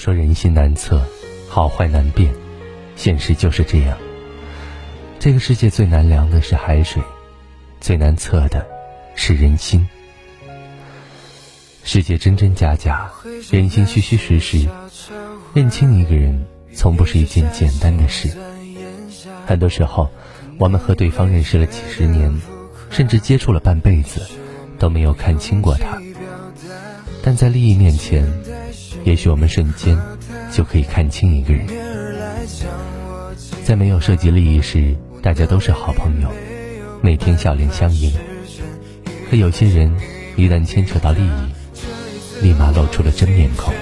说人心难测，好坏难辨，现实就是这样。这个世界最难量的是海水，最难测的是人心。世界真真假假，人心虚虚实实，认清一个人，从不是一件简单的事。很多时候，我们和对方认识了几十年，甚至接触了半辈子，都没有看清过他。但在利益面前，也许我们瞬间就可以看清一个人。在没有涉及利益时，大家都是好朋友，每天笑脸相迎。可有些人，一旦牵扯到利益，立马露出了真面孔。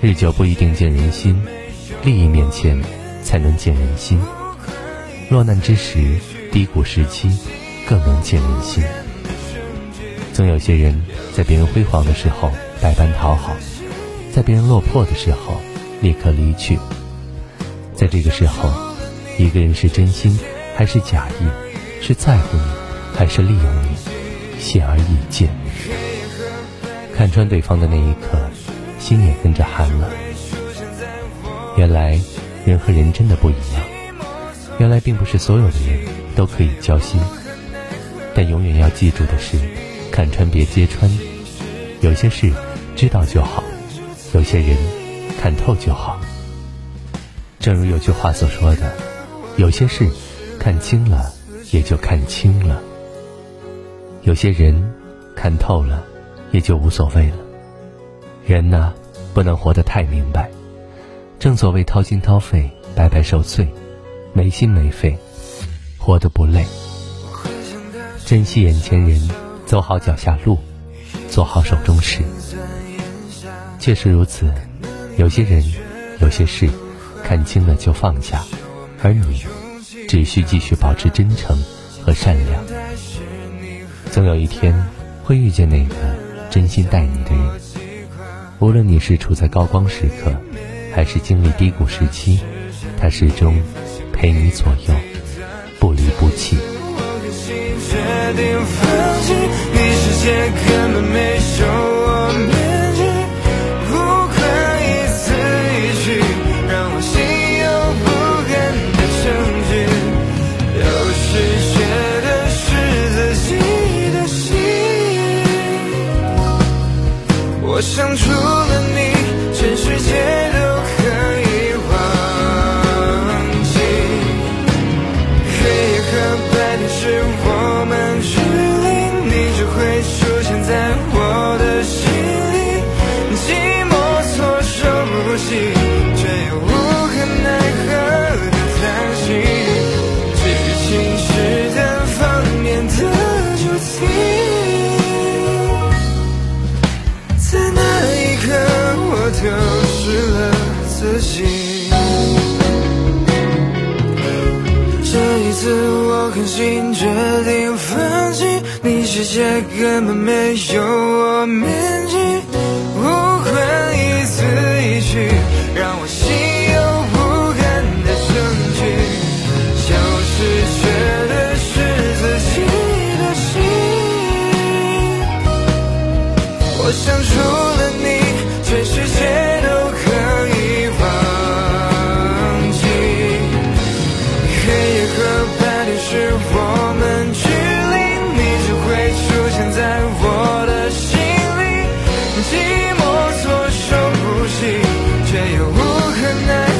日久不一定见人心，利益面前才能见人心。落难之时，低谷时期，更能见人心。总有些人在别人辉煌的时候百般讨好，在别人落魄的时候立刻离去。在这个时候。一个人是真心还是假意，是在乎你还是利用你，显而易见。看穿对方的那一刻，心也跟着寒了。原来人和人真的不一样，原来并不是所有的人都可以交心。但永远要记住的是，看穿别揭穿。有些事知道就好，有些人看透就好。正如有句话所说的。有些事看清了，也就看清了；有些人看透了，也就无所谓了。人呐，不能活得太明白。正所谓掏心掏肺，白白受罪；没心没肺，活得不累。珍惜眼前人，走好脚下路，做好手中事。确实如此，有些人，有些事，看清了就放下。而你，只需继续保持真诚和善良。总有一天，会遇见那个真心待你的人。无论你是处在高光时刻，还是经历低谷时期，他始终陪你左右，不离不弃。却根本没收我面具，不管一字一句，让我心有不甘的证据，有时觉得是自己的心，我想出。丢失了自己。这一次我狠心决定放弃，你世界根本没有我面积。无关一字一句，让我心有不甘的证据，就是缺的是自己的心。我想说。很难。